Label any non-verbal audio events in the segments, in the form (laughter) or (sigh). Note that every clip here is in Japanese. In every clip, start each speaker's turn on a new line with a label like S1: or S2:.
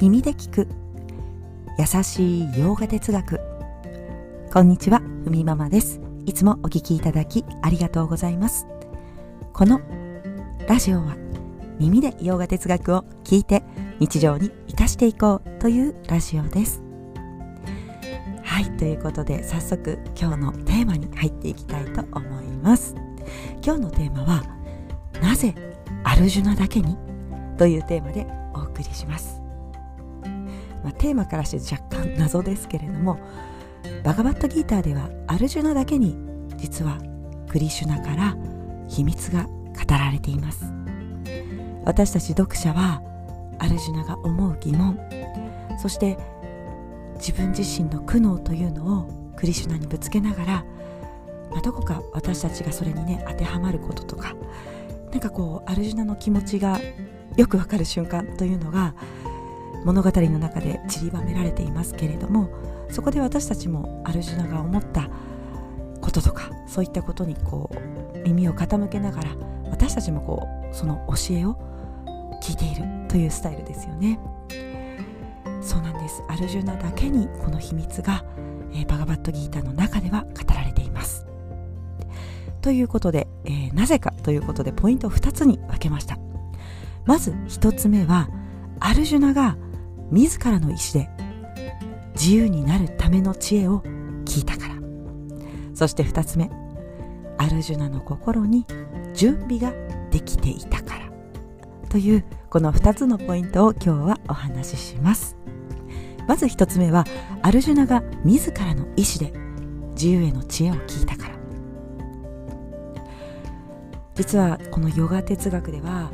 S1: 耳で聞く。優しい洋画哲学。こんにちはふみママです。いつもお聞きいただきありがとうございます。このラジオは耳で洋画哲学を聞いて日常に生かしていこうというラジオです。はいということで早速今日のテーマに入っていきたいと思います。今日のテーマはなぜアルジュナだけに？というテーマでお送りします。まあ、テーマからして若干謎ですけれどもバガバットギーターではアルジュナだけに実はクリシュナから秘密が語られています。私たち読者はアルジュナが思う疑問そして自分自身の苦悩というのをクリシュナにぶつけながら、まあ、どこか私たちがそれにね当てはまることとかなんかこうアルジュナの気持ちがよくわかる瞬間というのが物語の中で散りばめられていますけれどもそこで私たちもアルジュナが思ったこととかそういったことにこう耳を傾けながら私たちもこうその教えを聞いているというスタイルですよね。そうなんです。アルジュナだけにこの秘密が、えー、バガバットギーターの中では語られています。ということで、えー、なぜかということでポイントを2つに分けました。まず1つ目はアルジュナが自らの意志で自由になるための知恵を聞いたから。そして2つ目アルジュナの心に準備ができていたから。というこの2つのポイントを今日はお話しします。まず1つ目はアルジュナが自らの意志で自由への知恵を聞いたから。実はこのヨガ哲学では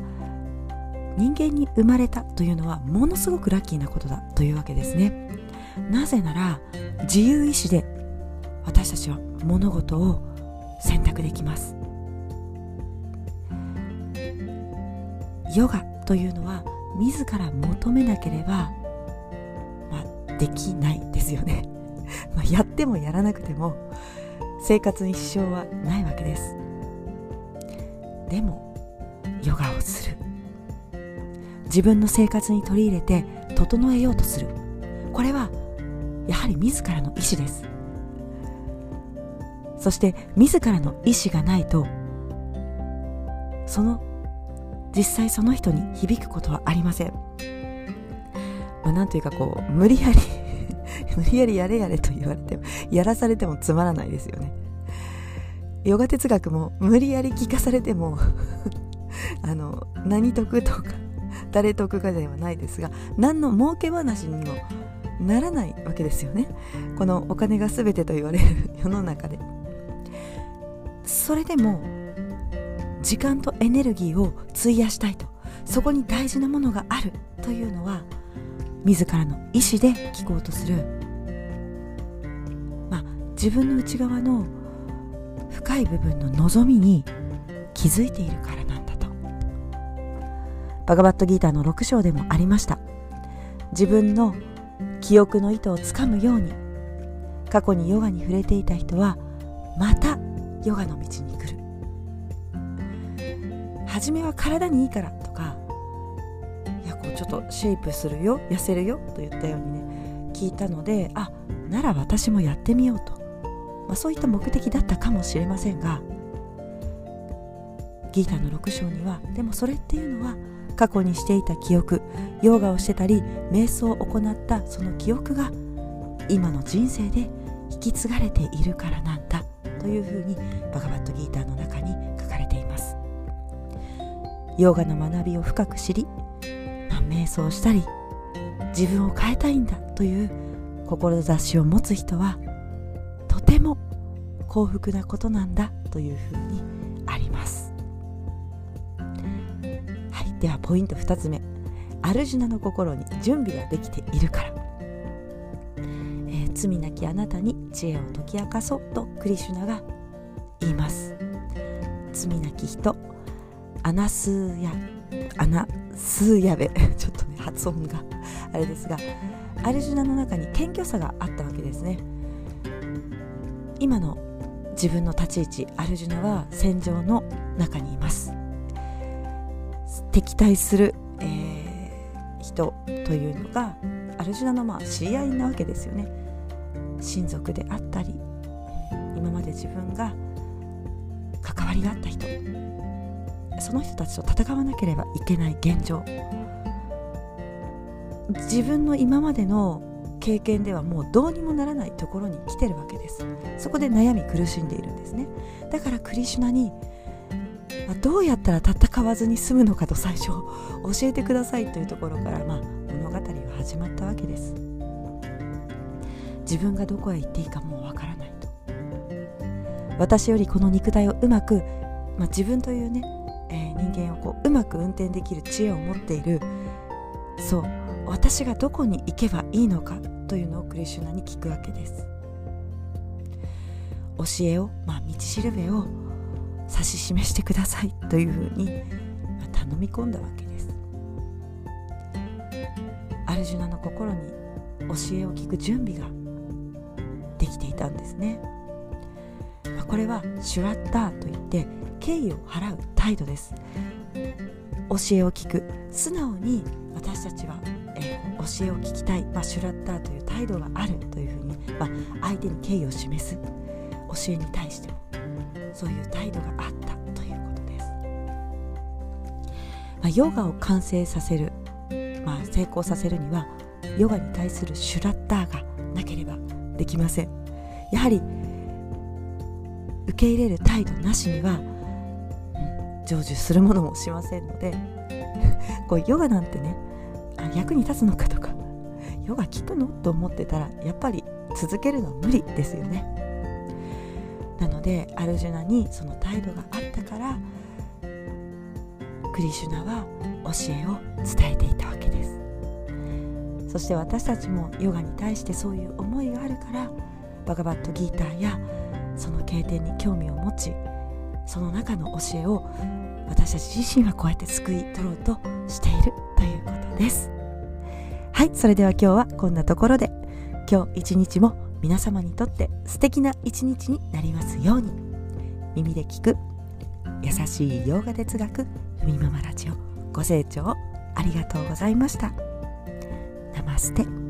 S1: 人間に生まれたというのはものすごくラッキーなことだというわけですね。なぜなら自由意志で私たちは物事を選択できます。ヨガというのは自ら求めなければ、まあ、できないですよね。(laughs) まあやってもやらなくても生活に支障はないわけです。でもヨガをする。自分の生活に取り入れて整えようとする。これはやはり自らの意志です。そして自らの意志がないとその実際その人に響くことはありません、まあ、なんというかこう無理やり (laughs) 無理やりやれやれと言われてもやらされてもつまらないですよね。ヨガ哲学も無理やり聞かされても (laughs) あの何得とか誰得かではないですが何の儲け話にもならないわけですよね。このお金が全てと言われる (laughs) 世の中で。それでも時間とエネルギーを費やしたいと。そこに大事なものがある。というのは自らの意思で聞こうとする。まあ自分の内側の深い部分の望みに気づいているから。バガバットギーターの6章でもありました。自分の記憶の糸をつかむように過去にヨガに触れていた人はまたヨガの道に来る。初めは体にいいからとかいやこうちょっとシェイプするよ痩せるよと言ったようにね聞いたのであなら私もやってみようと、まあ、そういった目的だったかもしれませんがギーターの6章にはでもそれっていうのは過去にしていた記憶ヨガをしてたり瞑想を行ったその記憶が今の人生で引き継がれているからなんだというふうにバガバットギーターの中に書かれています。ヨガの学びを深く知り、瞑想したり自分を変えたいんだという志を持つ人はとても幸福なことなんだというふうにあります。ではポイント2つ目。アルジュナの心に準備ができているから、えー、罪なきあなたに知恵を解き明かそうとクリシュナが言います。罪なき人。アナスーヤアナスーヤベ (laughs) ちょっとね発音があれですが。アルジュナの中に謙虚さがあったわけですね。今の自分の立ち位置アルジュナは戦場の中にいます。敵対する、えー、人というのがアルジュナのまあ知り合いなわけですよね。親族であったり今まで自分が関わりがあった人。その人たちと戦わなければいけない現状。自分の今までの経験ではもうどうにもならないところに来てるわけです。そこで悩み苦しんでいるんですね。だからクリシュナにどうやったら戦わずに済むのかと最初教えてくださいというところから、まあ、物語は始まったわけです。自分がどこへ行っていいかもうわからないと。私よりこの肉体をうまく、まあ、自分というね、えー、人間をこううまく運転できる知恵を持っている。そう。私がどこに行けばいいのかというのをクリシュナに聞くわけです。教えを、まあ、道しるべを指し示してくださいというふうに、頼み込んだわけです。アルジュナの心に教えを聞く準備ができていたんですね、これはシュラッターといって敬意を払う態度です。教えを聞く素直に私たちはえ教えを聞きたい、まあ、シュラッターという態度があるというふうに、まあ、相手に敬意を示す。教えに対してもそういう態度があったということです、まあ、ヨガを完成させる、まあ、成功させるにはヨガに対するシュラッターがなければできません。やはり受け入れる態度なしには、成就するものもしませんので (laughs) こうヨガなんてねあ役に立つのかとかヨガ効くのと思ってたらやっぱり続けるのは無理ですよね。なのでアルジュナにその態度があったからクリシュナは教えを伝えていたわけです。そして私たちもヨガに対してそういう思いがあるからバガバットギーターやその経典に興味を持ちその中の教えを私たち自身はこうやって救い取ろうとしているということです。はいそれでは今日はこんなところで。今日一日も皆様にとって素敵な一日になりますように。耳で聞く優しい洋画哲学ふみママラジオ。ご清聴ありがとうございました。ナマステ。